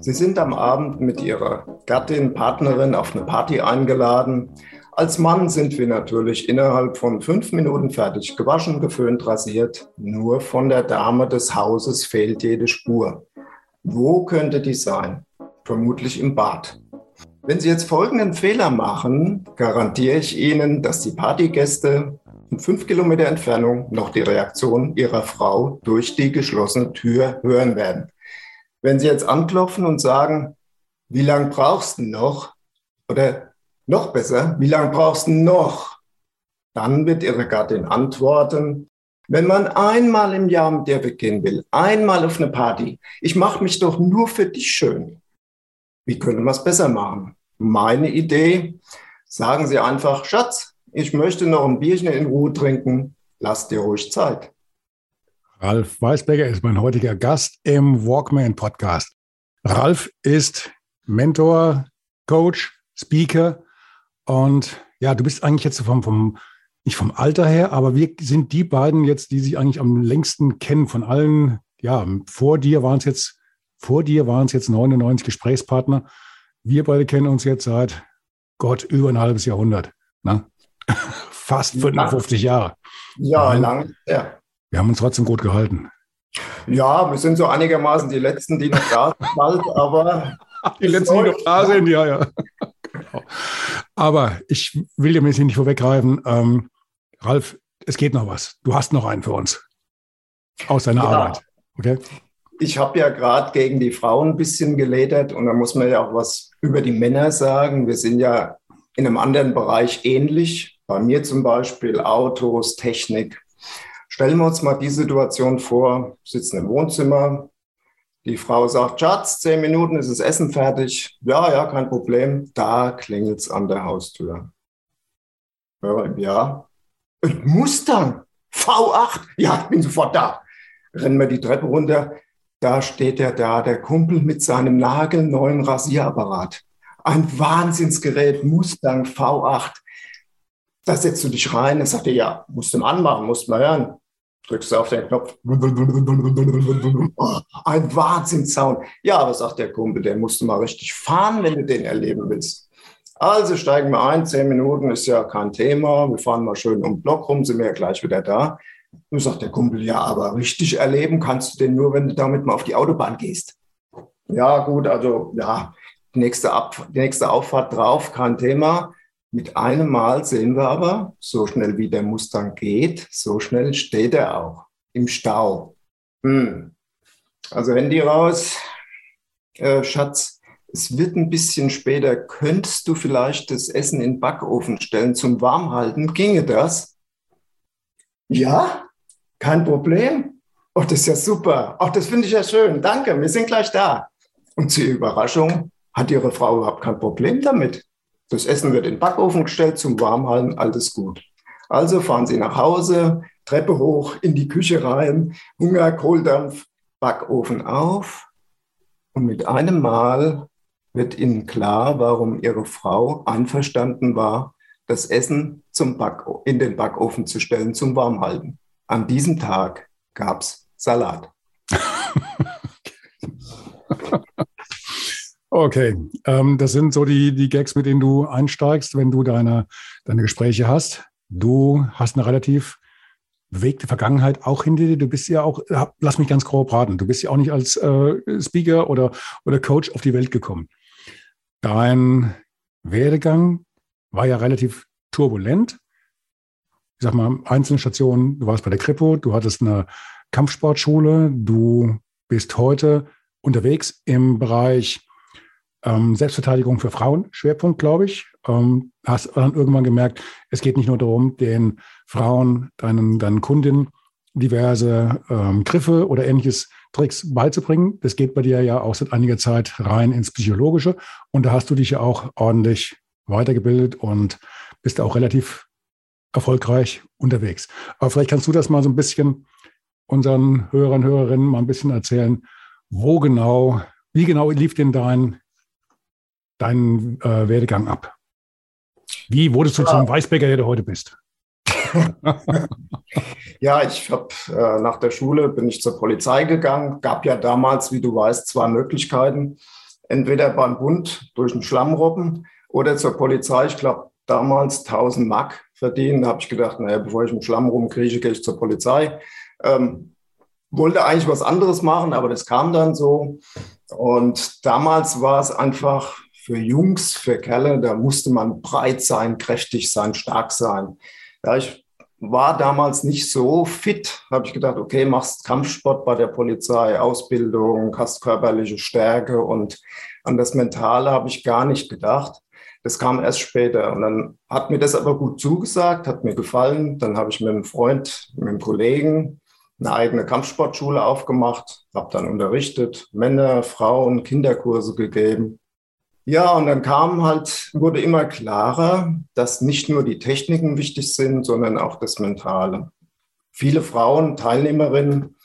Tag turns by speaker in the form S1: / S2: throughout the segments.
S1: Sie sind am Abend mit Ihrer Gattin, Partnerin auf eine Party eingeladen. Als Mann sind wir natürlich innerhalb von fünf Minuten fertig, gewaschen, geföhnt, rasiert. Nur von der Dame des Hauses fehlt jede Spur. Wo könnte die sein? Vermutlich im Bad. Wenn Sie jetzt folgenden Fehler machen, garantiere ich Ihnen, dass die Partygäste in fünf Kilometer Entfernung noch die Reaktion Ihrer Frau durch die geschlossene Tür hören werden. Wenn Sie jetzt anklopfen und sagen, wie lange brauchst du noch? Oder noch besser, wie lange brauchst du noch? Dann wird Ihre Gattin antworten, wenn man einmal im Jahr mit dir weggehen will, einmal auf eine Party, ich mache mich doch nur für dich schön. Wie können wir es besser machen? Meine Idee, sagen Sie einfach, Schatz, ich möchte noch ein Bierchen in Ruhe trinken, lass dir ruhig Zeit.
S2: Ralf Weißbecker ist mein heutiger Gast im Walkman Podcast. Ralf ist Mentor, Coach, Speaker und ja, du bist eigentlich jetzt vom, vom, nicht vom Alter her, aber wir sind die beiden jetzt, die sich eigentlich am längsten kennen von allen. Ja, vor dir waren es jetzt, vor dir waren es jetzt 99 Gesprächspartner. Wir beide kennen uns jetzt seit Gott über ein halbes Jahrhundert. Ne? Fast 55 Jahre.
S1: Ja, lang. Ja.
S2: Wir haben uns trotzdem gut gehalten.
S1: Ja, wir sind so einigermaßen die Letzten, die noch da sind, aber.
S2: Die Letzten, die noch da sind, ja, ja. Genau. Aber ich will dir jetzt nicht vorweggreifen. Ähm, Ralf, es geht noch was. Du hast noch einen für uns. Aus deiner ja. Arbeit. Okay?
S1: Ich habe ja gerade gegen die Frauen ein bisschen geledert und da muss man ja auch was über die Männer sagen. Wir sind ja in einem anderen Bereich ähnlich. Bei mir zum Beispiel Autos, Technik, Stellen wir uns mal die Situation vor, sitzen im Wohnzimmer, die Frau sagt, Schatz, zehn Minuten ist das Essen fertig. Ja, ja, kein Problem. Da klingelt es an der Haustür. Ja. Und Mustang, V8, ja, ich bin sofort da. Rennen wir die Treppe runter. Da steht er da, der Kumpel mit seinem nagelneuen Rasierapparat. Ein Wahnsinnsgerät, Mustang V8. Da setzt du dich rein. Er sagt ja, musst du anmachen, musst mal hören drückst du auf den Knopf. Oh, ein Wahnsinnssound. Ja, aber sagt der Kumpel, der musst du mal richtig fahren, wenn du den erleben willst. Also steigen wir ein, zehn Minuten ist ja kein Thema. Wir fahren mal schön um den Block rum, sind wir ja gleich wieder da. Und sagt der Kumpel, ja, aber richtig erleben kannst du den nur, wenn du damit mal auf die Autobahn gehst. Ja, gut, also ja, die nächste, Ab die nächste Auffahrt drauf, kein Thema. Mit einem Mal sehen wir aber, so schnell wie der Mustang geht, so schnell steht er auch im Stau. Hm. Also Handy raus, äh, Schatz, es wird ein bisschen später. Könntest du vielleicht das Essen in den Backofen stellen zum Warmhalten? Ginge das? Ja, kein Problem. Oh, das ist ja super. Ach, das finde ich ja schön. Danke, wir sind gleich da. Und zur Überraschung hat ihre Frau überhaupt kein Problem damit. Das Essen wird in den Backofen gestellt zum Warmhalten, alles gut. Also fahren Sie nach Hause, Treppe hoch, in die Küche rein, Hunger, Kohldampf, Backofen auf. Und mit einem Mal wird Ihnen klar, warum Ihre Frau einverstanden war, das Essen zum Back in den Backofen zu stellen zum Warmhalten. An diesem Tag gab es Salat.
S2: Okay, ähm, das sind so die, die Gags, mit denen du einsteigst, wenn du deine, deine Gespräche hast. Du hast eine relativ bewegte Vergangenheit auch hinter dir. Du bist ja auch, lass mich ganz grob raten, du bist ja auch nicht als äh, Speaker oder, oder Coach auf die Welt gekommen. Dein Werdegang war ja relativ turbulent. Ich sag mal, einzelne Stationen, du warst bei der Kripo, du hattest eine Kampfsportschule, du bist heute unterwegs im Bereich ähm, Selbstverteidigung für Frauen, Schwerpunkt, glaube ich. Ähm, hast dann irgendwann gemerkt, es geht nicht nur darum, den Frauen, deinen, deinen Kundinnen diverse ähm, Griffe oder ähnliches Tricks beizubringen. Das geht bei dir ja auch seit einiger Zeit rein ins Psychologische. Und da hast du dich ja auch ordentlich weitergebildet und bist auch relativ erfolgreich unterwegs. Aber vielleicht kannst du das mal so ein bisschen unseren Hörern, Hörerinnen mal ein bisschen erzählen, wo genau, wie genau lief denn dein, dein äh, Werdegang ab? Wie wurdest du ja. zum Weißbäcker, der du heute bist?
S1: ja, ich habe äh, nach der Schule bin ich zur Polizei gegangen. Gab ja damals, wie du weißt, zwei Möglichkeiten. Entweder beim Bund durch einen Schlammrobben oder zur Polizei. Ich glaube, damals 1000 Mark verdienen. Da habe ich gedacht, naja, bevor ich einen Schlamm rumkriege, gehe ich zur Polizei. Ähm, wollte eigentlich was anderes machen, aber das kam dann so. Und damals war es einfach für Jungs, für Kerle, da musste man breit sein, kräftig sein, stark sein. Ja, ich war damals nicht so fit, habe ich gedacht, okay, machst Kampfsport bei der Polizei, Ausbildung, hast körperliche Stärke und an das Mentale habe ich gar nicht gedacht. Das kam erst später und dann hat mir das aber gut zugesagt, hat mir gefallen. Dann habe ich mit einem Freund, mit einem Kollegen eine eigene Kampfsportschule aufgemacht, habe dann unterrichtet, Männer, Frauen, Kinderkurse gegeben. Ja, und dann kam halt, wurde immer klarer, dass nicht nur die Techniken wichtig sind, sondern auch das Mentale. Viele Frauen, Teilnehmerinnen,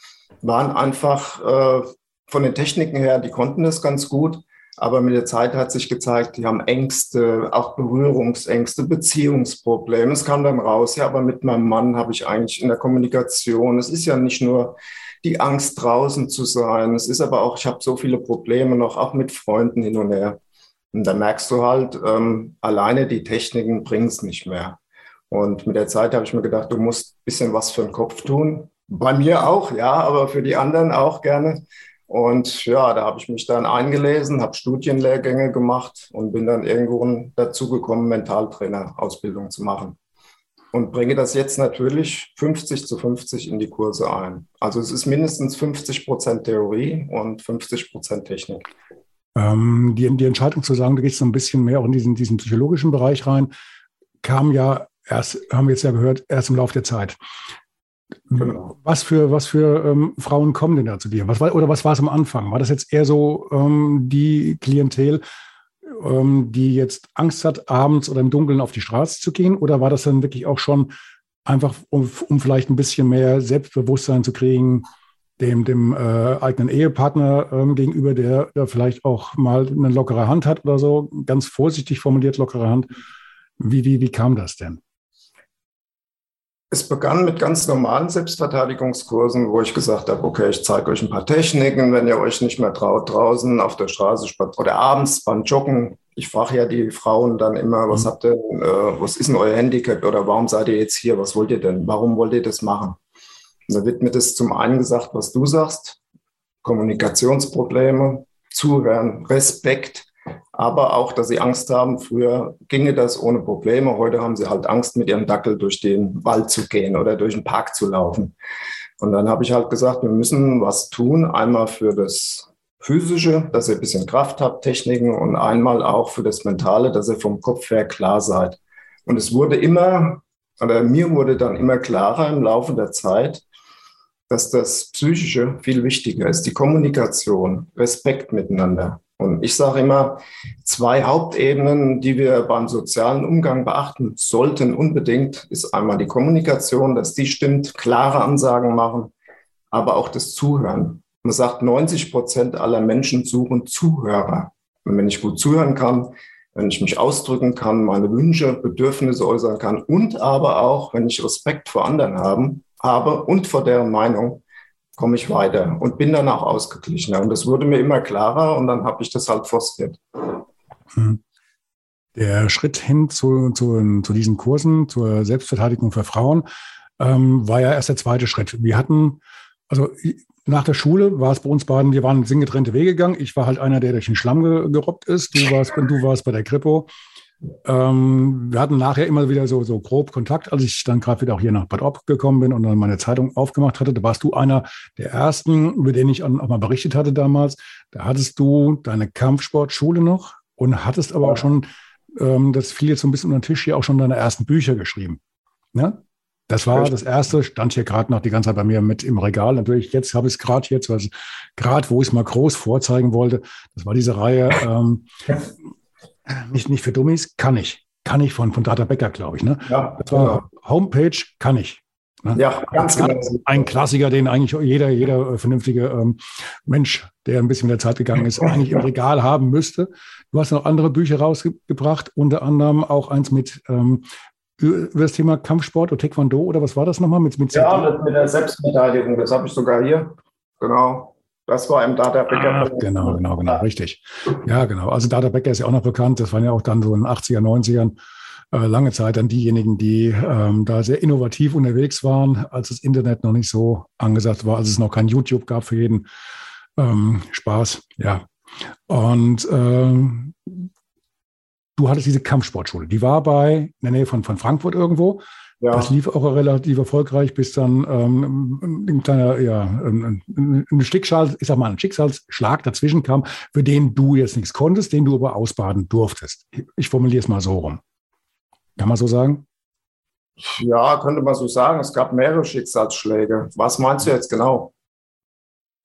S1: waren einfach äh, von den Techniken her, die konnten das ganz gut, aber mit der Zeit hat sich gezeigt, die haben Ängste, auch Berührungsängste, Beziehungsprobleme. Es kam dann raus, ja, aber mit meinem Mann habe ich eigentlich in der Kommunikation, es ist ja nicht nur die Angst draußen zu sein, es ist aber auch, ich habe so viele Probleme noch, auch mit Freunden hin und her. Und da merkst du halt, ähm, alleine die Techniken bringen es nicht mehr. Und mit der Zeit habe ich mir gedacht, du musst ein bisschen was für den Kopf tun. Bei mir auch, ja, aber für die anderen auch gerne. Und ja, da habe ich mich dann eingelesen, habe Studienlehrgänge gemacht und bin dann irgendwo dazu gekommen, Mentaltrainer-Ausbildung zu machen. Und bringe das jetzt natürlich 50 zu 50 in die Kurse ein. Also es ist mindestens 50 Prozent Theorie und 50 Prozent Technik.
S2: Ähm, die, die Entscheidung zu sagen, du gehst so ein bisschen mehr auch in diesen, diesen psychologischen Bereich rein, kam ja erst, haben wir jetzt ja gehört, erst im Laufe der Zeit. Genau. Was für, was für ähm, Frauen kommen denn da zu dir? Was war, oder was war es am Anfang? War das jetzt eher so ähm, die Klientel, ähm, die jetzt Angst hat, abends oder im Dunkeln auf die Straße zu gehen? Oder war das dann wirklich auch schon einfach, um, um vielleicht ein bisschen mehr Selbstbewusstsein zu kriegen, dem, dem äh, eigenen Ehepartner ähm, gegenüber, der, der vielleicht auch mal eine lockere Hand hat oder so, ganz vorsichtig formuliert lockere Hand. Wie, wie, wie kam das denn?
S1: Es begann mit ganz normalen Selbstverteidigungskursen, wo ich gesagt habe, okay, ich zeige euch ein paar Techniken, wenn ihr euch nicht mehr traut, draußen auf der Straße oder abends beim Joggen. Ich frage ja die Frauen dann immer, was mhm. habt ihr, äh, was ist denn euer Handicap oder warum seid ihr jetzt hier? Was wollt ihr denn? Warum wollt ihr das machen? Da wird mir das zum einen gesagt, was du sagst, Kommunikationsprobleme, Zuhören, Respekt, aber auch, dass sie Angst haben. Früher ginge das ohne Probleme. Heute haben sie halt Angst, mit ihrem Dackel durch den Wald zu gehen oder durch den Park zu laufen. Und dann habe ich halt gesagt, wir müssen was tun. Einmal für das Physische, dass ihr ein bisschen Kraft habt, Techniken und einmal auch für das Mentale, dass ihr vom Kopf her klar seid. Und es wurde immer, oder mir wurde dann immer klarer im Laufe der Zeit, dass das Psychische viel wichtiger ist, die Kommunikation, Respekt miteinander. Und ich sage immer, zwei Hauptebenen, die wir beim sozialen Umgang beachten sollten unbedingt, ist einmal die Kommunikation, dass die stimmt, klare Ansagen machen, aber auch das Zuhören. Man sagt, 90 Prozent aller Menschen suchen Zuhörer. Und wenn ich gut zuhören kann, wenn ich mich ausdrücken kann, meine Wünsche, Bedürfnisse äußern kann und aber auch, wenn ich Respekt vor anderen haben, habe und vor deren Meinung, komme ich weiter und bin dann auch ausgeglichener. Und das wurde mir immer klarer und dann habe ich das halt forciert.
S2: Hm. Der Schritt hin zu, zu, zu diesen Kursen, zur Selbstverteidigung für Frauen, ähm, war ja erst der zweite Schritt. Wir hatten, also nach der Schule war es bei uns beiden, wir waren sind getrennte Wege gegangen. Ich war halt einer, der durch den Schlamm gerobbt ist. Du warst, du warst bei der Kripo. Ähm, wir hatten nachher immer wieder so, so grob Kontakt, als ich dann gerade wieder auch hier nach Bad Ob gekommen bin und dann meine Zeitung aufgemacht hatte. Da warst du einer der ersten, über den ich auch mal berichtet hatte damals. Da hattest du deine Kampfsportschule noch und hattest aber auch schon, ähm, das fiel jetzt so ein bisschen unter den Tisch hier, auch schon deine ersten Bücher geschrieben. Ne? Das war das erste, stand hier gerade noch die ganze Zeit bei mir mit im Regal. Natürlich, jetzt habe ich es gerade jetzt, also gerade wo ich es mal groß vorzeigen wollte, das war diese Reihe, ähm, nicht, nicht für Dummies, kann ich. Kann ich von, von Data Becker, glaube ich. Ne? Ja, das war genau. Homepage, kann ich. Ne? Ja, ganz genau. Ein Klassiker, den eigentlich jeder, jeder vernünftige ähm, Mensch, der ein bisschen mit der Zeit gegangen ist, eigentlich im Regal haben müsste. Du hast noch andere Bücher rausgebracht, unter anderem auch eins mit ähm, über das Thema Kampfsport oder Taekwondo oder was war das nochmal mit,
S1: mit Ja, mit, mit der Selbstverteidigung, das habe ich sogar hier. Genau. Das war im Data Becker.
S2: Ah, genau, genau, genau, richtig. Ja, genau. Also Data Becker ist ja auch noch bekannt. Das waren ja auch dann so in den 80er, 90ern äh, lange Zeit dann diejenigen, die ähm, da sehr innovativ unterwegs waren, als das Internet noch nicht so angesagt war, als es noch kein YouTube gab für jeden ähm, Spaß. Ja. Und ähm, du hattest diese Kampfsportschule. Die war bei in der Nähe von, von Frankfurt irgendwo. Ja. Das lief auch relativ erfolgreich, bis dann ähm, ein kleiner, ja, ein, ein Schicksal, ich sag mal, ein Schicksalsschlag dazwischen kam, für den du jetzt nichts konntest, den du aber ausbaden durftest. Ich formuliere es mal so rum. Kann man so sagen?
S1: Ja, könnte man so sagen. Es gab mehrere Schicksalsschläge. Was meinst du jetzt genau?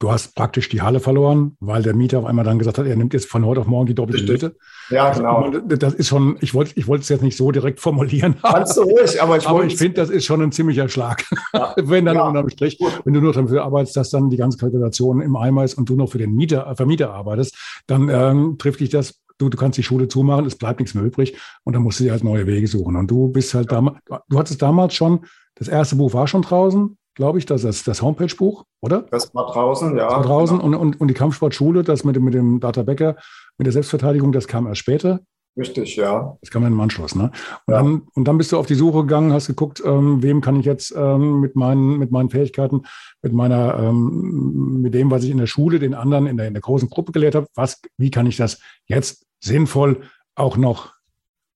S2: Du hast praktisch die Halle verloren, weil der Mieter auf einmal dann gesagt hat, er nimmt jetzt von heute auf morgen die doppelte Miete.
S1: Ja, genau.
S2: Das ist schon, ich wollte ich wollte es jetzt nicht so direkt formulieren.
S1: Kannst du ruhig, aber ich,
S2: aber ich finde, das ist schon ein ziemlicher Schlag. Ja. wenn dann ja. unterm Strich, wenn du nur dafür arbeitest, dass dann die ganze Kalkulation im Eimer ist und du noch für den Mieter, Vermieter arbeitest, dann ähm, trifft dich das du, du kannst die Schule zumachen, es bleibt nichts mehr übrig und dann musst du dir halt neue Wege suchen. Und du bist halt damals, du hattest damals schon, das erste Buch war schon draußen, glaube ich, das ist das Homepage-Buch, oder?
S1: Das war draußen, ja.
S2: Das war draußen genau. und, und, und die Kampfsportschule, das mit dem, mit dem Data Becker, mit der Selbstverteidigung, das kam erst später.
S1: Richtig, ja.
S2: Das kam im Anschluss, ne? Und, ja. dann, und dann bist du auf die Suche gegangen, hast geguckt, ähm, wem kann ich jetzt ähm, mit, meinen, mit meinen Fähigkeiten, mit meiner, ähm, mit dem, was ich in der Schule den anderen in der, in der großen Gruppe gelehrt habe, was, wie kann ich das jetzt sinnvoll auch noch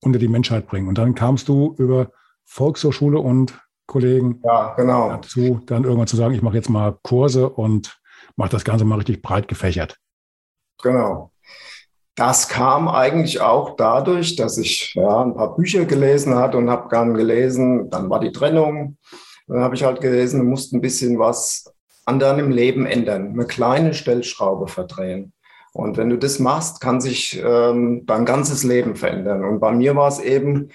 S2: unter die Menschheit bringen? Und dann kamst du über Volkshochschule und Kollegen
S1: ja, genau.
S2: dazu, dann irgendwann zu sagen, ich mache jetzt mal Kurse und mache das Ganze mal richtig breit gefächert.
S1: Genau. Das kam eigentlich auch dadurch, dass ich ja, ein paar Bücher gelesen hatte und habe dann gelesen, dann war die Trennung. Dann habe ich halt gelesen, du musst ein bisschen was an deinem Leben ändern, eine kleine Stellschraube verdrehen. Und wenn du das machst, kann sich ähm, dein ganzes Leben verändern. Und bei mir war es eben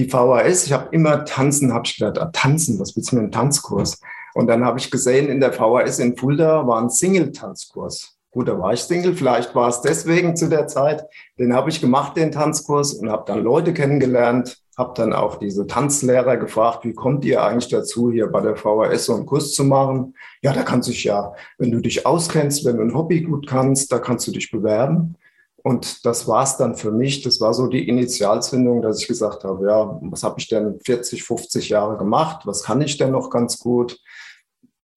S1: die VHS. Ich habe immer tanzen, habe ich gedacht, ah, tanzen, was willst du mit einem Tanzkurs? Und dann habe ich gesehen, in der VHS in Fulda war ein Single-Tanzkurs. Gut, da war ich Single, vielleicht war es deswegen zu der Zeit. Den habe ich gemacht, den Tanzkurs, und habe dann Leute kennengelernt, habe dann auch diese Tanzlehrer gefragt, wie kommt ihr eigentlich dazu, hier bei der VHS so einen Kurs zu machen? Ja, da kannst du dich ja, wenn du dich auskennst, wenn du ein Hobby gut kannst, da kannst du dich bewerben. Und das war es dann für mich. Das war so die Initialzündung, dass ich gesagt habe, ja, was habe ich denn 40, 50 Jahre gemacht? Was kann ich denn noch ganz gut?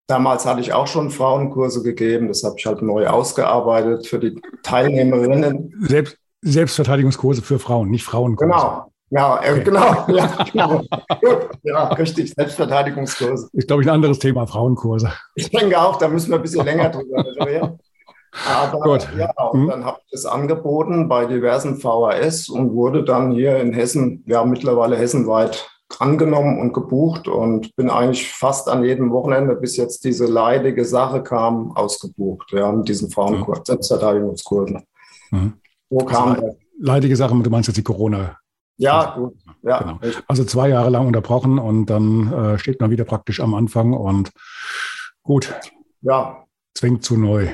S1: Damals hatte ich auch schon Frauenkurse gegeben. Das habe ich halt neu ausgearbeitet für die Teilnehmerinnen.
S2: Selbst, Selbstverteidigungskurse für Frauen, nicht Frauenkurse.
S1: Genau. Ja, äh, okay. genau. Ja, genau. ja, richtig. Selbstverteidigungskurse.
S2: Ist, glaube ich, ein anderes Thema, Frauenkurse.
S1: Ich denke auch, da müssen wir ein bisschen länger drüber reden. Aber Gut. ja, und hm. dann habe ich das angeboten bei diversen VHS und wurde dann hier in Hessen, ja mittlerweile hessenweit angenommen und gebucht und bin eigentlich fast an jedem Wochenende, bis jetzt diese leidige Sache kam, ausgebucht, ja, mit diesen Frauenkurs, mhm. Selbstverteidigungskursen.
S2: Mhm. Wo kam also, Leidige Sache, du meinst jetzt die Corona-
S1: ja, gut. Ja,
S2: genau. Also zwei Jahre lang unterbrochen und dann äh, steht man wieder praktisch am Anfang und gut.
S1: Ja.
S2: Zwingt zu neu,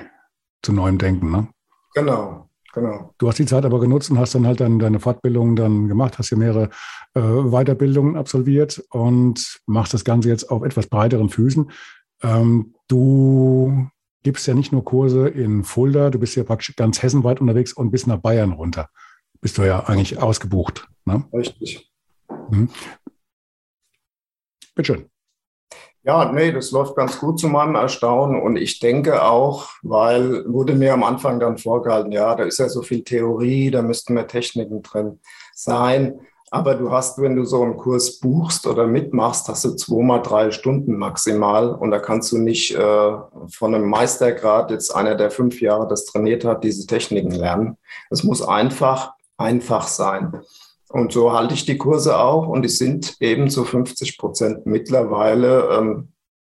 S2: zu neuem Denken, ne?
S1: Genau. Genau.
S2: Du hast die Zeit aber genutzt und hast dann halt dann deine Fortbildung dann gemacht, hast ja mehrere äh, Weiterbildungen absolviert und machst das Ganze jetzt auf etwas breiteren Füßen. Ähm, du gibst ja nicht nur Kurse in Fulda, du bist ja praktisch ganz hessenweit unterwegs und bis nach Bayern runter. Bist du ja eigentlich ausgebucht. Ne?
S1: Richtig. Mhm.
S2: Bitteschön.
S1: Ja, nee, das läuft ganz gut zu meinem Erstaunen. Und ich denke auch, weil wurde mir am Anfang dann vorgehalten, ja, da ist ja so viel Theorie, da müssten mehr Techniken drin sein. Aber du hast, wenn du so einen Kurs buchst oder mitmachst, hast du zweimal drei Stunden maximal. Und da kannst du nicht äh, von einem Meistergrad, jetzt einer, der fünf Jahre das trainiert hat, diese Techniken lernen. Es muss einfach, einfach sein. Und so halte ich die Kurse auch und die sind eben zu 50 Prozent mittlerweile ähm,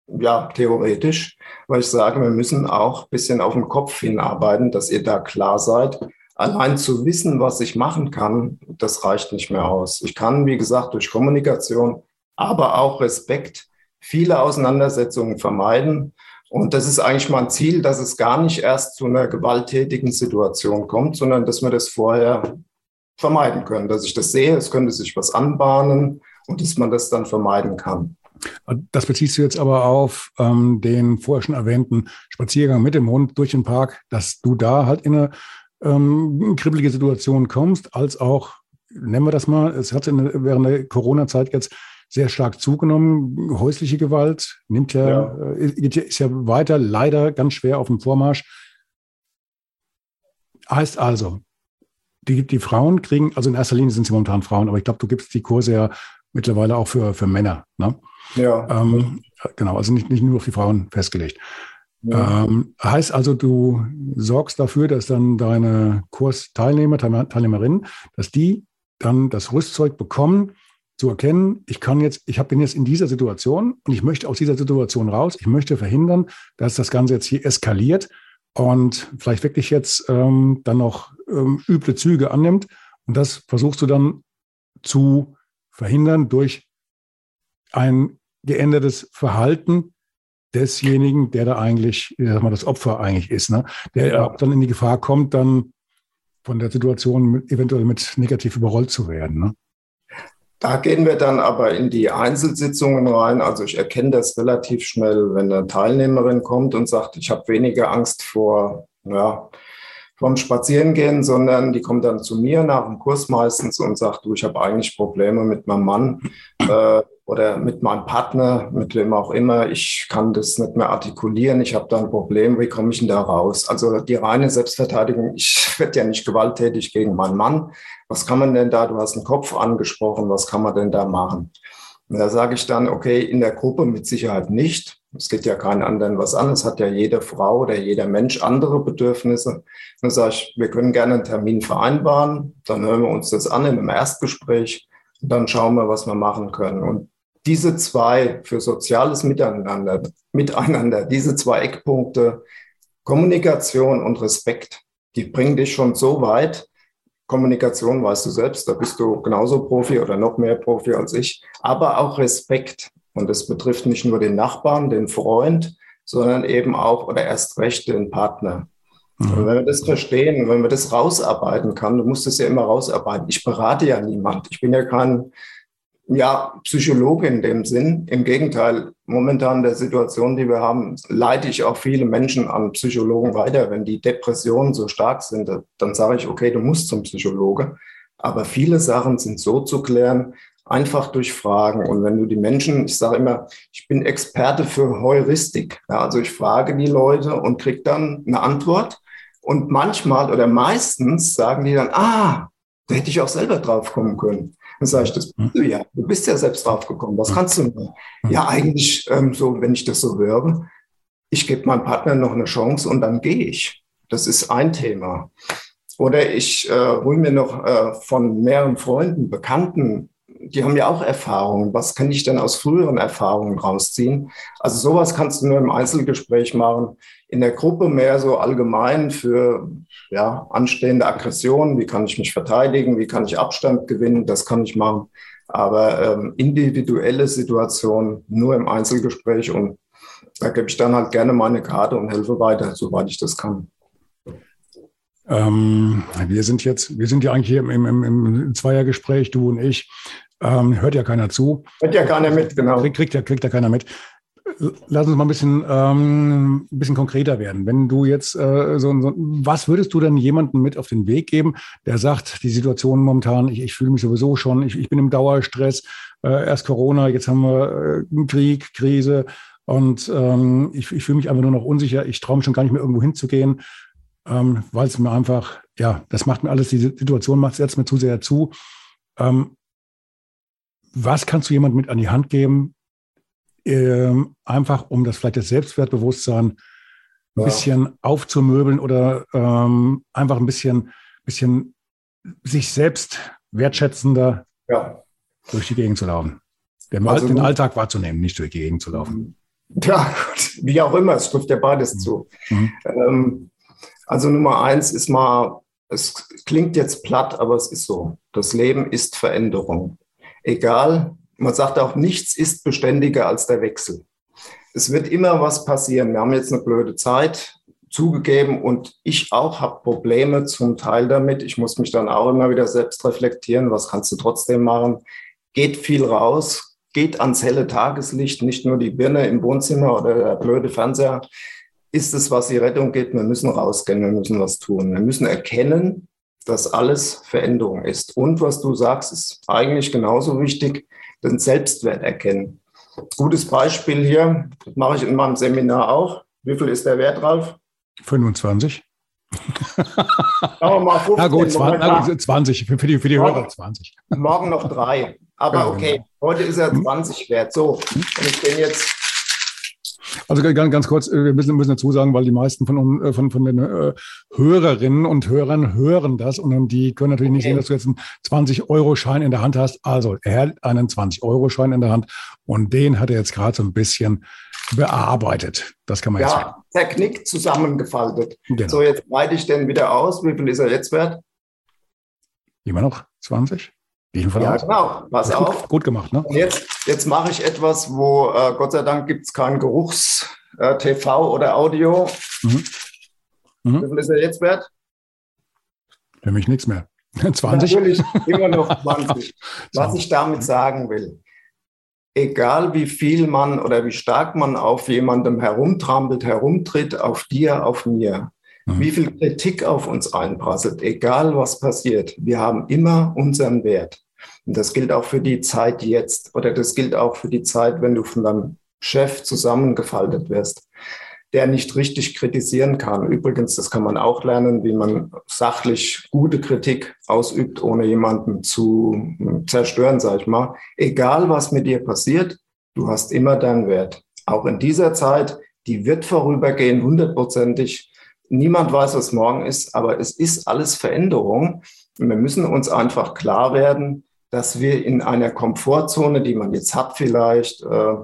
S1: ja, theoretisch, weil ich sage, wir müssen auch ein bisschen auf den Kopf hinarbeiten, dass ihr da klar seid. Allein zu wissen, was ich machen kann, das reicht nicht mehr aus. Ich kann, wie gesagt, durch Kommunikation, aber auch Respekt viele Auseinandersetzungen vermeiden. Und das ist eigentlich mein Ziel, dass es gar nicht erst zu einer gewalttätigen Situation kommt, sondern dass wir das vorher vermeiden können, dass ich das sehe, es könnte sich was anbahnen und dass man das dann vermeiden kann.
S2: Das beziehst du jetzt aber auf ähm, den vorher schon erwähnten Spaziergang mit dem Hund durch den Park, dass du da halt in eine ähm, kribbelige Situation kommst, als auch, nennen wir das mal, es hat in, während der Corona-Zeit jetzt sehr stark zugenommen. Häusliche Gewalt nimmt ja, ja. Äh, ist ja weiter leider ganz schwer auf dem Vormarsch. Heißt also, die, die Frauen kriegen, also in erster Linie sind sie momentan Frauen, aber ich glaube, du gibst die Kurse ja mittlerweile auch für, für Männer. Ne?
S1: Ja.
S2: Ähm, genau, also nicht, nicht nur auf die Frauen festgelegt. Ja. Ähm, heißt also, du sorgst dafür, dass dann deine Kursteilnehmer, Teilnehmerinnen, dass die dann das Rüstzeug bekommen, zu erkennen, ich kann jetzt, ich bin jetzt in dieser Situation und ich möchte aus dieser Situation raus. Ich möchte verhindern, dass das Ganze jetzt hier eskaliert und vielleicht wirklich jetzt ähm, dann noch ähm, üble Züge annimmt. Und das versuchst du dann zu verhindern durch ein geändertes Verhalten desjenigen, der da eigentlich, ich sag mal, das Opfer eigentlich ist, ne? der auch dann in die Gefahr kommt, dann von der Situation mit, eventuell mit negativ überrollt zu werden. Ne?
S1: Da gehen wir dann aber in die Einzelsitzungen rein. Also ich erkenne das relativ schnell, wenn eine Teilnehmerin kommt und sagt, ich habe weniger Angst vor, ja, vom Spazierengehen, sondern die kommt dann zu mir nach dem Kurs meistens und sagt, du, ich habe eigentlich Probleme mit meinem Mann äh, oder mit meinem Partner, mit wem auch immer. Ich kann das nicht mehr artikulieren. Ich habe da ein Problem. Wie komme ich denn da raus? Also die reine Selbstverteidigung. Ich werde ja nicht gewalttätig gegen meinen Mann. Was kann man denn da? Du hast einen Kopf angesprochen. Was kann man denn da machen? Und da sage ich dann, okay, in der Gruppe mit Sicherheit nicht. Es geht ja keinen anderen was an. Es hat ja jede Frau oder jeder Mensch andere Bedürfnisse. Dann sage ich, wir können gerne einen Termin vereinbaren. Dann hören wir uns das an in einem Erstgespräch. Und dann schauen wir, was wir machen können. Und diese zwei für soziales Miteinander, Miteinander, diese zwei Eckpunkte, Kommunikation und Respekt, die bringen dich schon so weit. Kommunikation weißt du selbst, da bist du genauso Profi oder noch mehr Profi als ich, aber auch Respekt. Und das betrifft nicht nur den Nachbarn, den Freund, sondern eben auch oder erst recht den Partner. Mhm. Und wenn wir das verstehen, wenn wir das rausarbeiten kann, du musst es ja immer rausarbeiten. Ich berate ja niemand. Ich bin ja kein ja, Psychologe in dem Sinn. Im Gegenteil, momentan der Situation, die wir haben, leite ich auch viele Menschen an Psychologen weiter. Wenn die Depressionen so stark sind, dann sage ich, okay, du musst zum Psychologe. Aber viele Sachen sind so zu klären, einfach durch Fragen. Und wenn du die Menschen, ich sage immer, ich bin Experte für Heuristik. Ja, also ich frage die Leute und kriege dann eine Antwort. Und manchmal oder meistens sagen die dann, ah, da hätte ich auch selber drauf kommen können. Dann sage ich, das bist du ja. Du bist ja selbst drauf gekommen. Was kannst du denn? Ja, eigentlich ähm, so, wenn ich das so höre, ich gebe meinem Partner noch eine Chance und dann gehe ich. Das ist ein Thema. Oder ich äh, hole mir noch äh, von mehreren Freunden, Bekannten, die haben ja auch Erfahrungen. Was kann ich denn aus früheren Erfahrungen rausziehen? Also sowas kannst du nur im Einzelgespräch machen in der Gruppe mehr so allgemein für ja, anstehende Aggressionen. Wie kann ich mich verteidigen? Wie kann ich Abstand gewinnen? Das kann ich machen. Aber ähm, individuelle Situationen nur im Einzelgespräch und da gebe ich dann halt gerne meine Karte und helfe weiter, soweit ich das kann.
S2: Ähm, wir sind jetzt, wir sind ja eigentlich hier im, im, im Zweiergespräch, du und ich. Ähm, hört ja keiner zu.
S1: Hört ja keiner mit, genau.
S2: Kriegt, kriegt, ja, kriegt ja keiner mit. Lass uns mal ein bisschen, ähm, ein bisschen konkreter werden. Wenn du jetzt äh, so, so, was würdest du denn jemandem mit auf den Weg geben, der sagt, die Situation momentan, ich, ich fühle mich sowieso schon, ich, ich bin im Dauerstress, äh, erst Corona, jetzt haben wir äh, einen Krieg, Krise und ähm, ich, ich fühle mich einfach nur noch unsicher, ich traue mich schon gar nicht mehr irgendwo hinzugehen, ähm, weil es mir einfach, ja, das macht mir alles, die Situation macht es jetzt mir zu sehr zu. Ähm, was kannst du jemandem mit an die Hand geben, ähm, einfach um das vielleicht das Selbstwertbewusstsein ein ja. bisschen aufzumöbeln oder ähm, einfach ein bisschen, bisschen sich selbst wertschätzender ja. durch die Gegend zu laufen. Den, also, den Alltag wahrzunehmen, nicht durch die Gegend zu laufen.
S1: Ja, wie auch immer, es trifft ja beides mhm. zu. Mhm. Ähm, also Nummer eins ist mal, es klingt jetzt platt, aber es ist so. Das Leben ist Veränderung. Egal, man sagt auch, nichts ist beständiger als der Wechsel. Es wird immer was passieren. Wir haben jetzt eine blöde Zeit zugegeben und ich auch habe Probleme zum Teil damit. Ich muss mich dann auch immer wieder selbst reflektieren. Was kannst du trotzdem machen? Geht viel raus, geht ans helle Tageslicht, nicht nur die Birne im Wohnzimmer oder der blöde Fernseher. Ist es, was die Rettung geht? Wir müssen rausgehen, wir müssen was tun. Wir müssen erkennen, dass alles Veränderung ist. Und was du sagst, ist eigentlich genauso wichtig, den Selbstwert erkennen. Gutes Beispiel hier, das mache ich in meinem Seminar auch. Wie viel ist der Wert, Ralf?
S2: 25. mal 15, na gut, 20, na gut, 20 für die, für die Hörer 20.
S1: Morgen noch drei. Aber okay, heute ist er 20 wert. So, und ich bin jetzt
S2: also ganz, ganz kurz, äh, wir müssen, müssen dazu sagen, weil die meisten von, äh, von, von den äh, Hörerinnen und Hörern hören das und die können natürlich nicht sehen, dass du jetzt einen 20-Euro-Schein in der Hand hast. Also er hat einen 20-Euro-Schein in der Hand und den hat er jetzt gerade so ein bisschen bearbeitet. Das kann man
S1: ja,
S2: jetzt.
S1: Ja, zerknickt, zusammengefaltet. Genau. So, jetzt breite ich den wieder aus. Wie viel ist er jetzt wert?
S2: Immer noch 20?
S1: Ja, genau. Pass
S2: gut,
S1: auf.
S2: Gut gemacht, ne?
S1: Und jetzt, jetzt mache ich etwas, wo äh, Gott sei Dank gibt es kein Geruchs-TV äh, oder Audio. Mhm. Mhm. Wie viel ist er jetzt wert?
S2: Für mich nichts mehr. 20?
S1: Natürlich immer noch 20. Was ich damit sagen will, egal wie viel man oder wie stark man auf jemandem herumtrampelt, herumtritt, auf dir, auf mir, mhm. wie viel Kritik auf uns einprasselt, egal was passiert, wir haben immer unseren Wert. Und das gilt auch für die Zeit jetzt oder das gilt auch für die Zeit, wenn du von deinem Chef zusammengefaltet wirst, der nicht richtig kritisieren kann. Übrigens, das kann man auch lernen, wie man sachlich gute Kritik ausübt, ohne jemanden zu zerstören, sag ich mal. Egal, was mit dir passiert, du hast immer deinen Wert. Auch in dieser Zeit, die wird vorübergehen, hundertprozentig. Niemand weiß, was morgen ist, aber es ist alles Veränderung. Und wir müssen uns einfach klar werden, dass wir in einer Komfortzone, die man jetzt hat vielleicht, äh,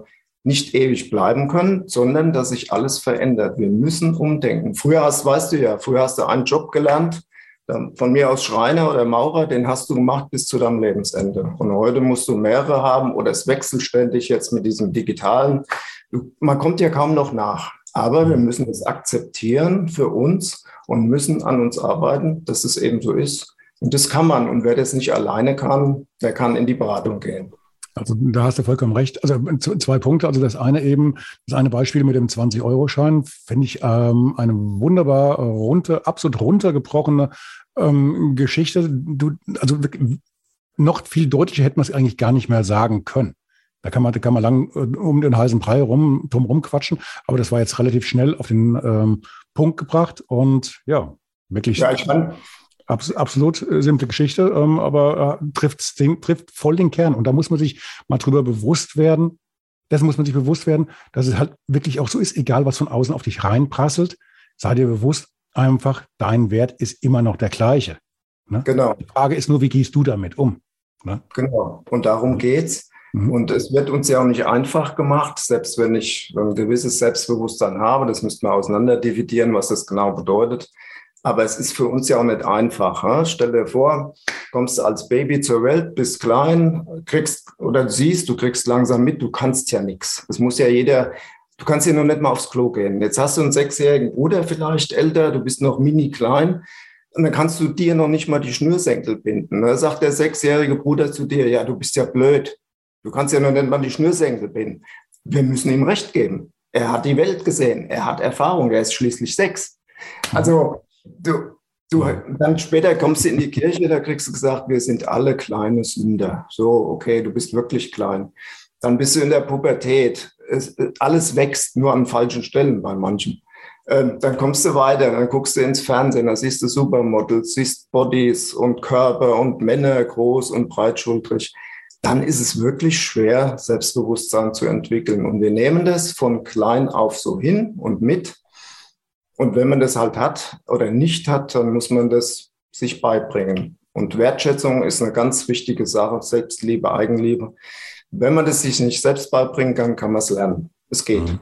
S1: nicht ewig bleiben können, sondern dass sich alles verändert. Wir müssen umdenken. Früher hast, weißt du ja, früher hast du einen Job gelernt, von mir aus Schreiner oder Maurer, den hast du gemacht bis zu deinem Lebensende. Und heute musst du mehrere haben oder es wechselt ständig jetzt mit diesem digitalen. Man kommt ja kaum noch nach. Aber wir müssen es akzeptieren für uns und müssen an uns arbeiten, dass es eben so ist. Und das kann man. Und wer das nicht alleine kann, der kann in die Beratung gehen.
S2: Also da hast du vollkommen recht. Also zwei Punkte. Also das eine eben, das eine Beispiel mit dem 20-Euro-Schein, finde ich ähm, eine wunderbar runter, absolut runtergebrochene ähm, Geschichte. Du, also noch viel deutlicher hätte man es eigentlich gar nicht mehr sagen können. Da kann man, da kann man lang äh, um den heißen Brei rum, drum rumquatschen, aber das war jetzt relativ schnell auf den ähm, Punkt gebracht und ja, wirklich.
S1: Ja, ich fand,
S2: Abs absolut äh, simple Geschichte, ähm, aber äh, trifft, trifft voll den Kern. Und da muss man sich mal drüber bewusst werden, dessen muss man sich bewusst werden, dass es halt wirklich auch so ist, egal was von außen auf dich reinprasselt, sei dir bewusst, einfach, dein Wert ist immer noch der gleiche. Ne?
S1: Genau.
S2: Die Frage ist nur, wie gehst du damit um?
S1: Ne? Genau. Und darum geht's. Mhm. Und es wird uns ja auch nicht einfach gemacht, selbst wenn ich ein gewisses Selbstbewusstsein habe. Das müsste man auseinander dividieren, was das genau bedeutet. Aber es ist für uns ja auch nicht einfach. Stell dir vor, kommst als Baby zur Welt, bist klein, kriegst oder siehst, du kriegst langsam mit, du kannst ja nichts. Es muss ja jeder, du kannst ja noch nicht mal aufs Klo gehen. Jetzt hast du einen sechsjährigen Bruder vielleicht älter, du bist noch mini klein. Und dann kannst du dir noch nicht mal die Schnürsenkel binden. Da sagt der sechsjährige Bruder zu dir, ja, du bist ja blöd. Du kannst ja noch nicht mal die Schnürsenkel binden. Wir müssen ihm recht geben. Er hat die Welt gesehen. Er hat Erfahrung. Er ist schließlich sechs. Also, Du, du, dann später kommst du in die Kirche, da kriegst du gesagt, wir sind alle kleine Sünder. So, okay, du bist wirklich klein. Dann bist du in der Pubertät. Es, alles wächst nur an falschen Stellen bei manchen. Ähm, dann kommst du weiter, dann guckst du ins Fernsehen, da siehst du Supermodels, siehst Bodies und Körper und Männer groß und breitschultrig. Dann ist es wirklich schwer, Selbstbewusstsein zu entwickeln. Und wir nehmen das von klein auf so hin und mit und wenn man das halt hat oder nicht hat, dann muss man das sich beibringen. Und Wertschätzung ist eine ganz wichtige Sache, Selbstliebe, Eigenliebe. Wenn man das sich nicht selbst beibringen kann, kann man es lernen. Es geht. Mhm.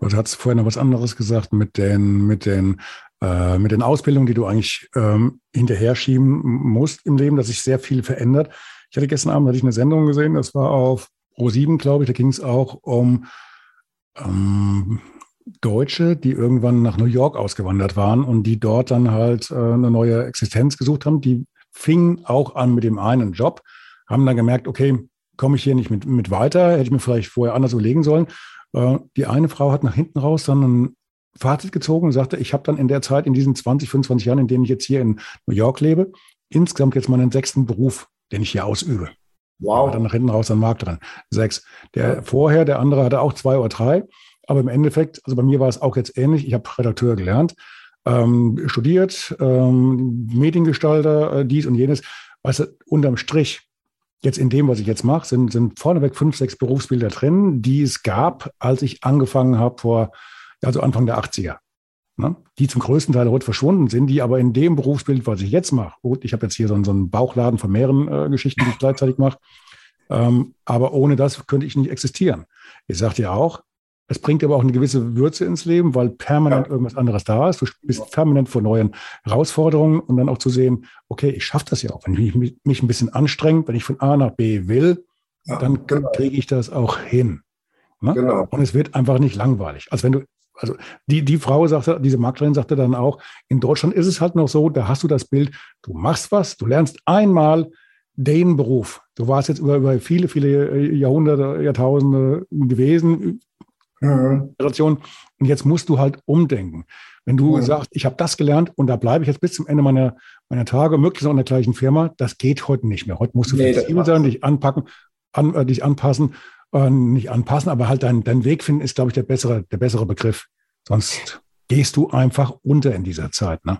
S2: Du hast vorhin noch was anderes gesagt mit den, mit den, äh, mit den Ausbildungen, die du eigentlich ähm, hinterher schieben musst im Leben, dass sich sehr viel verändert. Ich hatte gestern Abend hatte ich eine Sendung gesehen, das war auf Pro7, glaube ich, da ging es auch um ähm, Deutsche, die irgendwann nach New York ausgewandert waren und die dort dann halt äh, eine neue Existenz gesucht haben. Die fingen auch an mit dem einen Job, haben dann gemerkt, okay, komme ich hier nicht mit, mit weiter, hätte ich mir vielleicht vorher anders überlegen sollen. Äh, die eine Frau hat nach hinten raus dann ein Fazit gezogen und sagte, ich habe dann in der Zeit, in diesen 20, 25 Jahren, in denen ich jetzt hier in New York lebe, insgesamt jetzt meinen sechsten Beruf, den ich hier ausübe. Wow. Dann nach hinten raus an den Markt dran. Sechs. Der ja. vorher, der andere hatte auch zwei oder drei. Aber im Endeffekt, also bei mir war es auch jetzt ähnlich. Ich habe Redakteur gelernt, ähm, studiert, ähm, Mediengestalter, äh, dies und jenes. Weißt du, unterm Strich, jetzt in dem, was ich jetzt mache, sind, sind vorneweg fünf, sechs Berufsbilder drin, die es gab, als ich angefangen habe vor, also Anfang der 80er. Ne? Die zum größten Teil heute verschwunden sind, die aber in dem Berufsbild, was ich jetzt mache, gut, ich habe jetzt hier so, so einen Bauchladen von mehreren äh, Geschichten, die ich gleichzeitig mache, ähm, aber ohne das könnte ich nicht existieren. Ich sagte ja auch, es bringt aber auch eine gewisse Würze ins Leben, weil permanent ja. irgendwas anderes da ist. Du bist permanent vor neuen Herausforderungen und dann auch zu sehen, okay, ich schaffe das ja auch. Wenn ich mich, ein bisschen anstrenge, wenn ich von A nach B will, ja, dann genau. kriege ich das auch hin. Ne? Genau. Und es wird einfach nicht langweilig. Also wenn du, also die, die Frau sagte, diese Maklerin sagte dann auch, in Deutschland ist es halt noch so, da hast du das Bild, du machst was, du lernst einmal den Beruf. Du warst jetzt über, über viele, viele Jahrhunderte, Jahrtausende gewesen, Mhm. Und jetzt musst du halt umdenken. Wenn du mhm. sagst, ich habe das gelernt und da bleibe ich jetzt bis zum Ende meiner, meiner Tage, möglichst auch in der gleichen Firma, das geht heute nicht mehr. Heute musst du nee, flexibel sein, dich anpacken, an, äh, dich anpassen, äh, nicht anpassen, aber halt deinen dein Weg finden ist, glaube ich, der bessere, der bessere Begriff. Sonst gehst du einfach unter in dieser Zeit. Ne?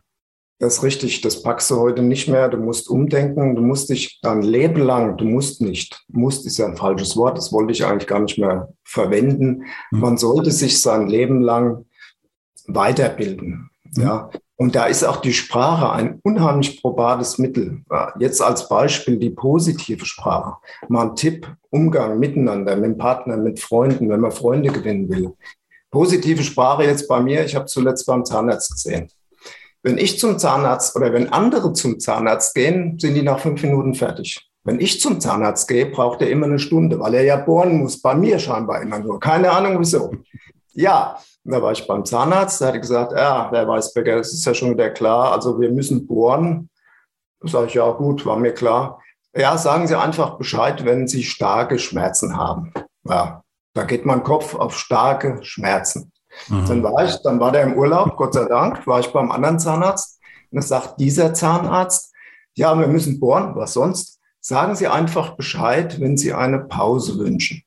S1: Das ist richtig, das packst du heute nicht mehr. Du musst umdenken, du musst dich dein Leben lang, du musst nicht, musst ist ja ein falsches Wort, das wollte ich eigentlich gar nicht mehr verwenden. Mhm. Man sollte sich sein Leben lang weiterbilden. Mhm. Ja. Und da ist auch die Sprache ein unheimlich probates Mittel. Jetzt als Beispiel die positive Sprache. Mal ein Tipp, Umgang miteinander, mit dem Partner, mit Freunden, wenn man Freunde gewinnen will. Positive Sprache jetzt bei mir, ich habe zuletzt beim Zahnarzt gesehen. Wenn ich zum Zahnarzt oder wenn andere zum Zahnarzt gehen, sind die nach fünf Minuten fertig. Wenn ich zum Zahnarzt gehe, braucht er immer eine Stunde, weil er ja bohren muss. Bei mir scheinbar immer nur. Keine Ahnung wieso. Ja, da war ich beim Zahnarzt, der hat gesagt, ja, Herr Weißbecker, das ist ja schon wieder klar, also wir müssen bohren. Da sage ich, ja gut, war mir klar. Ja, sagen Sie einfach Bescheid, wenn Sie starke Schmerzen haben. Ja, da geht mein Kopf auf starke Schmerzen. Mhm. Dann war ich, dann war der im Urlaub, Gott sei Dank, war ich beim anderen Zahnarzt. Und es sagt dieser Zahnarzt, ja, wir müssen bohren, was sonst? Sagen Sie einfach Bescheid, wenn Sie eine Pause wünschen.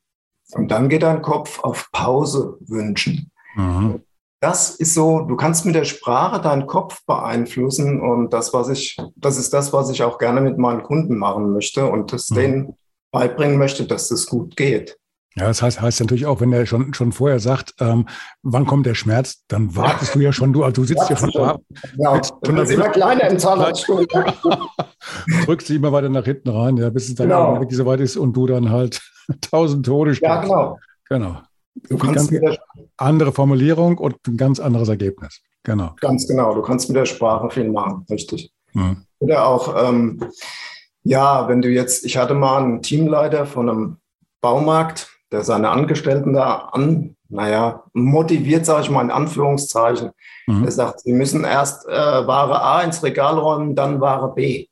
S1: Und dann geht dein Kopf auf Pause wünschen. Mhm. Das ist so, du kannst mit der Sprache deinen Kopf beeinflussen und das, was ich, das ist das, was ich auch gerne mit meinen Kunden machen möchte und das mhm. denen beibringen möchte, dass das gut geht.
S2: Ja, das heißt, heißt natürlich auch, wenn er schon, schon vorher sagt, ähm, wann kommt der Schmerz, dann wartest du ja schon, du, also du sitzt ja schon da.
S1: Ja, du bist immer kleiner im Zahnarztstuhl.
S2: Drückst sie immer weiter nach hinten rein, ja, bis es dann genau. wirklich so weit ist und du dann halt tausend Tode spielst. Ja, genau. Genau. Du kannst ganz andere Formulierung und ein ganz anderes Ergebnis. Genau.
S1: Ganz genau. Du kannst mit der Sprache viel machen, richtig. Mhm. Oder auch, ähm, ja, wenn du jetzt, ich hatte mal einen Teamleiter von einem Baumarkt, der seine Angestellten da an, naja, motiviert, sage ich mal in Anführungszeichen. Mhm. Er sagt, sie müssen erst äh, Ware A ins Regal räumen, dann Ware B.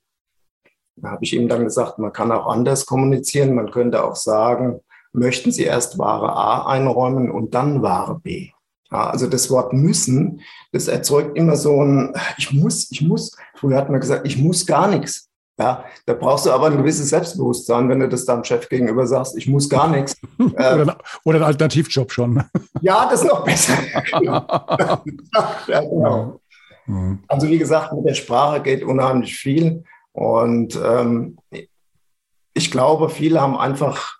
S1: Da habe ich ihm dann gesagt, man kann auch anders kommunizieren. Man könnte auch sagen, möchten Sie erst Ware A einräumen und dann Ware B. Ja, also das Wort müssen, das erzeugt immer so ein, ich muss, ich muss. Früher hat man gesagt, ich muss gar nichts. Ja, da brauchst du aber ein gewisses Selbstbewusstsein, wenn du das deinem Chef gegenüber sagst, ich muss gar nichts.
S2: oder, oder ein Alternativjob schon.
S1: Ja, das ist noch besser. ja, genau. Mhm. Also wie gesagt, mit der Sprache geht unheimlich viel. Und ähm, ich glaube, viele haben einfach,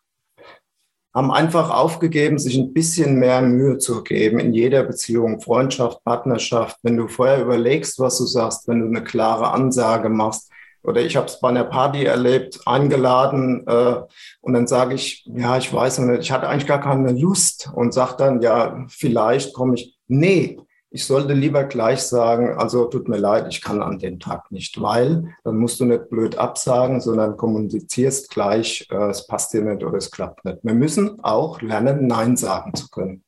S1: haben einfach aufgegeben, sich ein bisschen mehr Mühe zu geben in jeder Beziehung, Freundschaft, Partnerschaft. Wenn du vorher überlegst, was du sagst, wenn du eine klare Ansage machst, Oder ich habe es bei einer Party erlebt, eingeladen äh, und dann sage ich, ja, ich weiß nicht, ich hatte eigentlich gar keine Lust und sage dann, ja, vielleicht komme ich. Nee, ich sollte lieber gleich sagen, also tut mir leid, ich kann an dem Tag nicht, weil dann musst du nicht blöd absagen, sondern kommunizierst gleich, äh, es passt dir nicht oder es klappt nicht. Wir müssen auch lernen, Nein sagen zu können.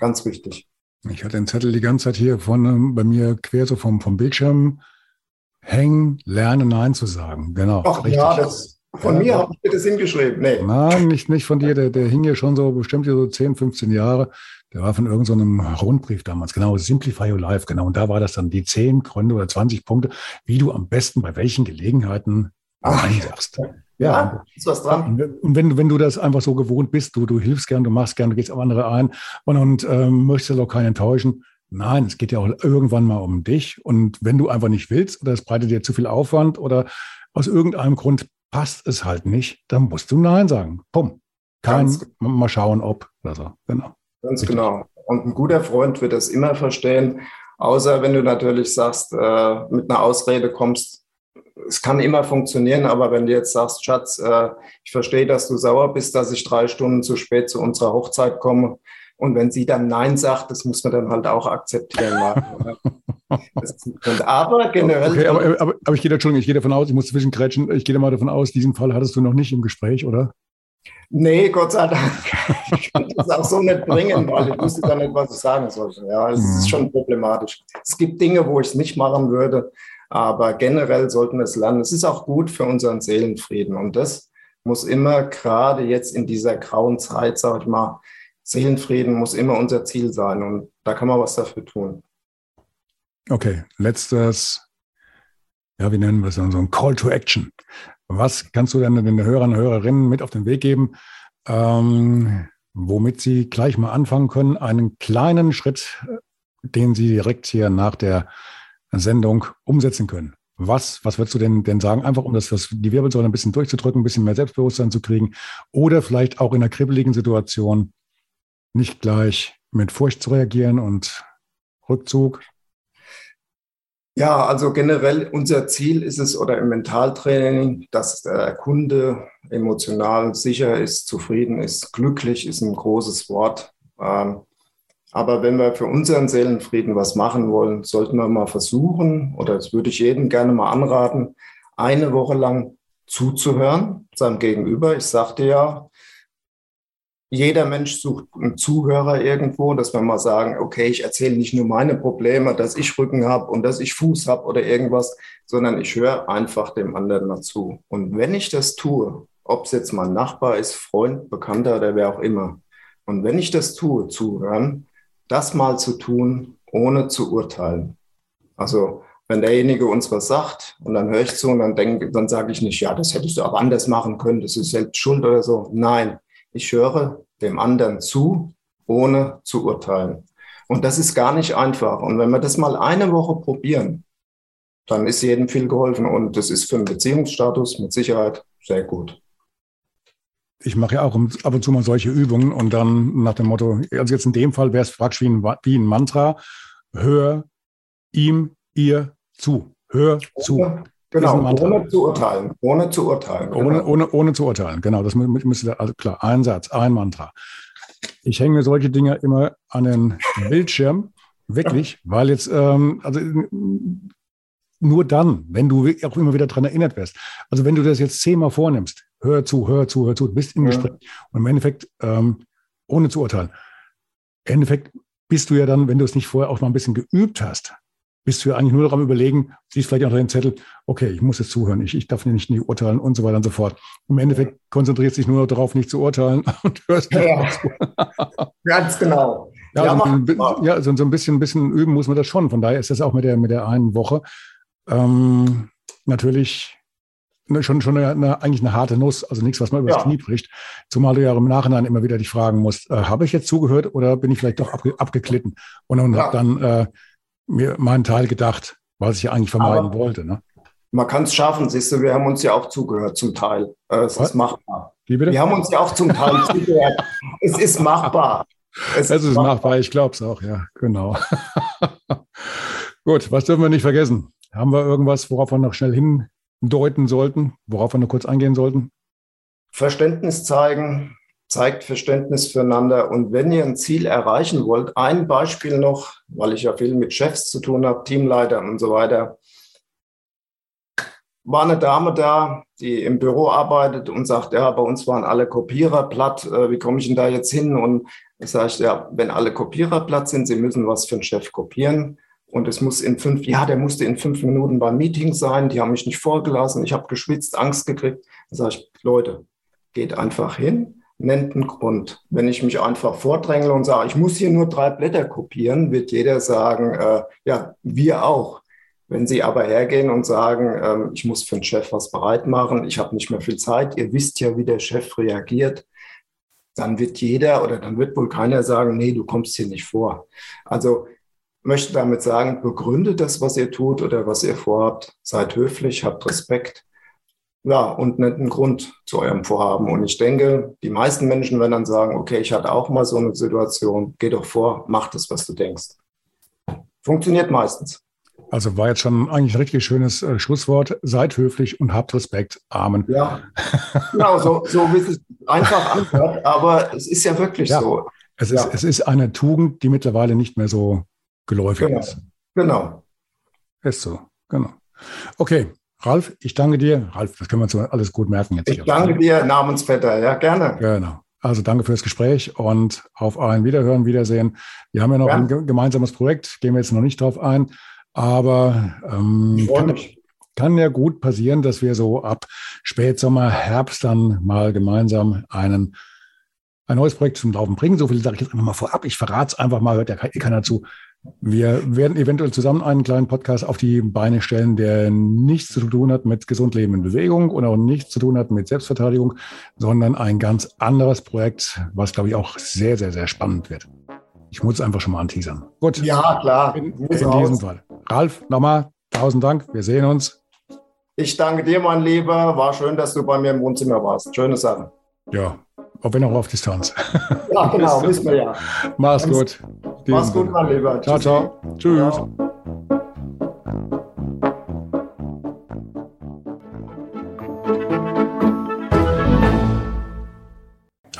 S1: Ganz wichtig.
S2: Ich hatte den Zettel die ganze Zeit hier vorne bei mir quer so vom, vom Bildschirm hängen, lernen, Nein zu sagen. Genau.
S1: Ach richtig. ja, das, von ja, mir habe ich das hingeschrieben.
S2: Nee. Nein, nicht, nicht von dir. Der, der hing hier schon so bestimmt hier so 10, 15 Jahre. Der war von irgendeinem so Rundbrief damals, genau, Simplify Your Life, genau. Und da war das dann die 10 Gründe oder 20 Punkte, wie du am besten bei welchen Gelegenheiten Nein sagst.
S1: Ja, ja, ist was dran.
S2: Und wenn, wenn du das einfach so gewohnt bist, du, du hilfst gern, du machst gern, du gehst auf andere ein und, und ähm, möchtest auch keinen enttäuschen. Nein, es geht ja auch irgendwann mal um dich. Und wenn du einfach nicht willst oder es breitet dir zu viel Aufwand oder aus irgendeinem Grund passt es halt nicht, dann musst du Nein sagen. Pum. Kein, Ganz mal schauen, ob oder so.
S1: Genau. Ganz Richtig. genau. Und ein guter Freund wird das immer verstehen, außer wenn du natürlich sagst, äh, mit einer Ausrede kommst, es kann immer funktionieren, aber wenn du jetzt sagst, Schatz, äh, ich verstehe, dass du sauer bist, dass ich drei Stunden zu spät zu unserer Hochzeit komme. Und wenn sie dann Nein sagt, das muss man dann halt auch akzeptieren.
S2: aber generell. Okay, aber, aber, aber ich gehe, Entschuldigung, ich gehe davon aus, ich muss zwischengrätschen, ich gehe mal davon aus, diesen Fall hattest du noch nicht im Gespräch, oder?
S1: Nee, Gott sei Dank. Ich kann das auch so nicht bringen, weil ich wusste dann nicht, was ich sagen sollte. Ja, es ist mhm. schon problematisch. Es gibt Dinge, wo ich es nicht machen würde, aber generell sollten wir es lernen. Es ist auch gut für unseren Seelenfrieden und das muss immer gerade jetzt in dieser grauen Zeit, sage ich mal, Seelenfrieden muss immer unser Ziel sein und da kann man was dafür tun.
S2: Okay, letztes, ja, wie nennen wir es, so ein Call to Action. Was kannst du denn den Hörern und Hörerinnen mit auf den Weg geben, ähm, womit sie gleich mal anfangen können, einen kleinen Schritt, den sie direkt hier nach der Sendung umsetzen können? Was, was würdest du denn, denn sagen? Einfach um das, das, die Wirbelsäule ein bisschen durchzudrücken, ein bisschen mehr Selbstbewusstsein zu kriegen oder vielleicht auch in einer kribbeligen Situation nicht gleich mit Furcht zu reagieren und Rückzug?
S1: Ja, also generell unser Ziel ist es oder im Mentaltraining, dass der Kunde emotional sicher ist, zufrieden ist, glücklich ist ein großes Wort. Ähm, aber wenn wir für unseren Seelenfrieden was machen wollen, sollten wir mal versuchen, oder das würde ich jedem gerne mal anraten, eine Woche lang zuzuhören, seinem Gegenüber. Ich sagte ja, jeder Mensch sucht einen Zuhörer irgendwo, dass wir mal sagen, okay, ich erzähle nicht nur meine Probleme, dass ich Rücken habe und dass ich Fuß habe oder irgendwas, sondern ich höre einfach dem anderen mal zu. Und wenn ich das tue, ob es jetzt mein Nachbar ist, Freund, Bekannter oder wer auch immer, und wenn ich das tue, zuhören, das mal zu tun, ohne zu urteilen. Also wenn derjenige uns was sagt und dann höre ich zu und dann denke, dann sage ich nicht, ja, das hättest du auch anders machen können, das ist selbst schuld oder so. Nein, ich höre dem anderen zu, ohne zu urteilen. Und das ist gar nicht einfach. Und wenn wir das mal eine Woche probieren, dann ist jedem viel geholfen. Und das ist für einen Beziehungsstatus mit Sicherheit sehr gut.
S2: Ich mache ja auch ab und zu mal solche Übungen und dann nach dem Motto, also jetzt in dem Fall wäre es praktisch wie ein, wie ein Mantra, hör ihm, ihr zu. Hör zu.
S1: Genau, ohne zu urteilen. Ohne zu urteilen.
S2: Genau. Ohne, ohne, ohne zu urteilen, genau. Das müsste, also klar, ein Satz, ein Mantra. Ich hänge mir solche Dinge immer an den Bildschirm, wirklich, weil jetzt, ähm, also nur dann, wenn du auch immer wieder daran erinnert wirst. Also wenn du das jetzt zehnmal vornimmst, hör zu, hör zu, hör zu, bist im ja. Gespräch und im Endeffekt, ähm, ohne zu urteilen, im Endeffekt bist du ja dann, wenn du es nicht vorher auch mal ein bisschen geübt hast, bist du ja eigentlich nur daran überlegen, siehst vielleicht unter den Zettel, okay, ich muss jetzt zuhören, ich, ich darf nicht, nicht urteilen und so weiter und so fort. Im Endeffekt konzentriert sich nur darauf, nicht zu urteilen und hörst nicht ja,
S1: zu. Ganz genau.
S2: Ja, ja, so, ein, ja so, so, ein bisschen, bisschen üben muss man das schon. Von daher ist das auch mit der, mit der einen Woche ähm, natürlich schon, schon eine, eine, eigentlich eine harte Nuss, also nichts, was man übers ja. Knie bricht. Zumal du ja im Nachhinein immer wieder dich fragen musst, äh, habe ich jetzt zugehört oder bin ich vielleicht doch abge, abgeklitten? Und, und ja. habe dann äh, mir meinen Teil gedacht, was ich eigentlich vermeiden Aber wollte. Ne?
S1: Man kann es schaffen, siehst du, wir haben uns ja auch zugehört zum Teil. Äh, es was? ist machbar. Wir haben uns ja auch zum Teil zugehört. Es ist machbar.
S2: Es, es ist machbar. machbar, ich glaube es auch, ja, genau. Gut, was dürfen wir nicht vergessen? Haben wir irgendwas, worauf wir noch schnell hin deuten sollten, worauf wir nur kurz eingehen sollten?
S1: Verständnis zeigen, zeigt Verständnis füreinander. Und wenn ihr ein Ziel erreichen wollt, ein Beispiel noch, weil ich ja viel mit Chefs zu tun habe, Teamleitern und so weiter. War eine Dame da, die im Büro arbeitet und sagt, ja, bei uns waren alle Kopierer platt, äh, wie komme ich denn da jetzt hin? Und ich sage, ja, wenn alle Kopierer platt sind, sie müssen was für einen Chef kopieren. Und es muss in fünf, ja, der musste in fünf Minuten beim Meeting sein, die haben mich nicht vorgelassen, ich habe geschwitzt, Angst gekriegt. Dann sage ich, Leute, geht einfach hin, nennt einen Grund. Wenn ich mich einfach vordrängle und sage, ich muss hier nur drei Blätter kopieren, wird jeder sagen, äh, ja, wir auch. Wenn Sie aber hergehen und sagen, ähm, ich muss für den Chef was bereit machen, ich habe nicht mehr viel Zeit, ihr wisst ja, wie der Chef reagiert, dann wird jeder oder dann wird wohl keiner sagen, nee, du kommst hier nicht vor. Also möchte damit sagen, begründet das, was ihr tut oder was ihr vorhabt, seid höflich, habt Respekt. Ja, und nennt einen Grund zu eurem Vorhaben. Und ich denke, die meisten Menschen werden dann sagen, okay, ich hatte auch mal so eine Situation, geh doch vor, mach das, was du denkst. Funktioniert meistens.
S2: Also war jetzt schon eigentlich ein richtig schönes äh, Schlusswort. Seid höflich und habt Respekt. Amen.
S1: Ja, genau, so, so wie es einfach anhört, aber es ist ja wirklich ja. so.
S2: Es ist, ja. es ist eine Tugend, die mittlerweile nicht mehr so geläufig
S1: genau.
S2: ist.
S1: Genau.
S2: Ist so, genau. Okay, Ralf, ich danke dir. Ralf, das können wir uns alles gut merken
S1: jetzt. Ich danke dir, Namensvetter, ja, gerne.
S2: Genau. Also danke fürs Gespräch und auf ein Wiederhören, Wiedersehen. Wir haben ja noch ja. ein gemeinsames Projekt, gehen wir jetzt noch nicht drauf ein, aber ähm, kann, kann, ja gut passieren, dass wir so ab Spätsommer, Herbst dann mal gemeinsam einen, ein neues Projekt zum Laufen bringen. So viel sage ich jetzt einfach mal vorab. Ich verrate es einfach mal, hört ja keiner zu. Wir werden eventuell zusammen einen kleinen Podcast auf die Beine stellen, der nichts zu tun hat mit Gesundleben in Bewegung und auch nichts zu tun hat mit Selbstverteidigung, sondern ein ganz anderes Projekt, was, glaube ich, auch sehr, sehr, sehr spannend wird. Ich muss es einfach schon mal anteasern.
S1: Gut. Ja, klar.
S2: In, in diesem Fall. Ralf, nochmal tausend Dank. Wir sehen uns.
S1: Ich danke dir, mein Lieber. War schön, dass du bei mir im Wohnzimmer warst. Schöne Sache.
S2: Ja, auch wenn auch auf Distanz.
S1: Ja, genau, wissen wir ja.
S2: Mach's gut.
S1: Mach's gut, mein Lieber.
S2: Ciao, ciao. Tschüss. Ciao.